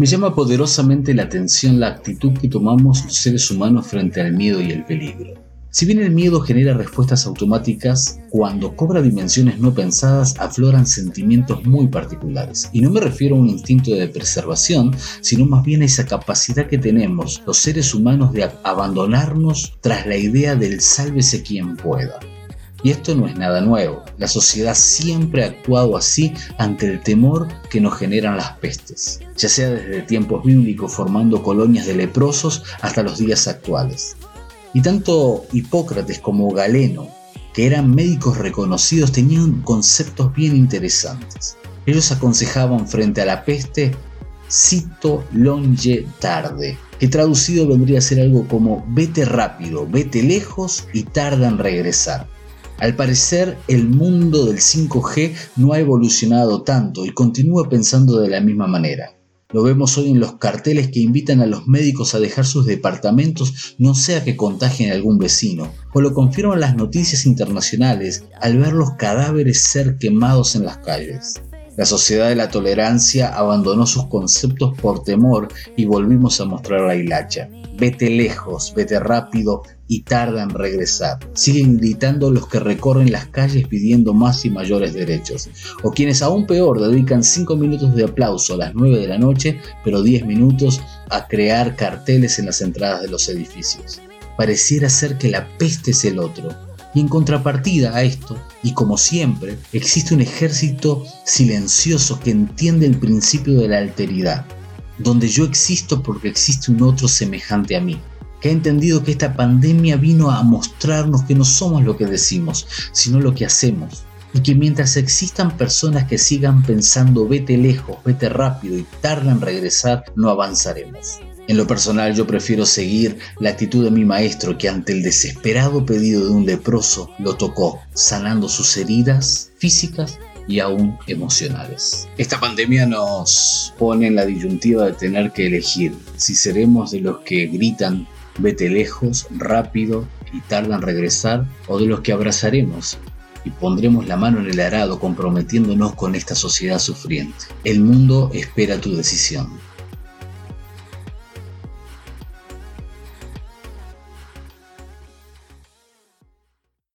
Me llama poderosamente la atención la actitud que tomamos los seres humanos frente al miedo y el peligro. Si bien el miedo genera respuestas automáticas, cuando cobra dimensiones no pensadas afloran sentimientos muy particulares. Y no me refiero a un instinto de preservación, sino más bien a esa capacidad que tenemos los seres humanos de abandonarnos tras la idea del sálvese quien pueda. Y esto no es nada nuevo. La sociedad siempre ha actuado así ante el temor que nos generan las pestes, ya sea desde tiempos bíblicos formando colonias de leprosos hasta los días actuales. Y tanto Hipócrates como Galeno, que eran médicos reconocidos, tenían conceptos bien interesantes. Ellos aconsejaban frente a la peste cito longe tarde, que traducido vendría a ser algo como vete rápido, vete lejos y tarda en regresar. Al parecer, el mundo del 5G no ha evolucionado tanto y continúa pensando de la misma manera. Lo vemos hoy en los carteles que invitan a los médicos a dejar sus departamentos no sea que contagien a algún vecino, o lo confirman las noticias internacionales al ver los cadáveres ser quemados en las calles. La sociedad de la tolerancia abandonó sus conceptos por temor y volvimos a mostrar la hilacha. Vete lejos, vete rápido y tarda en regresar. Siguen gritando los que recorren las calles pidiendo más y mayores derechos. O quienes aún peor dedican 5 minutos de aplauso a las 9 de la noche, pero 10 minutos a crear carteles en las entradas de los edificios. Pareciera ser que la peste es el otro, y en contrapartida a esto, y como siempre, existe un ejército silencioso que entiende el principio de la alteridad, donde yo existo porque existe un otro semejante a mí, que ha entendido que esta pandemia vino a mostrarnos que no somos lo que decimos, sino lo que hacemos, y que mientras existan personas que sigan pensando vete lejos, vete rápido y tardan en regresar, no avanzaremos. En lo personal yo prefiero seguir la actitud de mi maestro que ante el desesperado pedido de un leproso lo tocó, sanando sus heridas físicas y aún emocionales. Esta pandemia nos pone en la disyuntiva de tener que elegir si seremos de los que gritan vete lejos, rápido y tardan regresar o de los que abrazaremos y pondremos la mano en el arado comprometiéndonos con esta sociedad sufriente. El mundo espera tu decisión.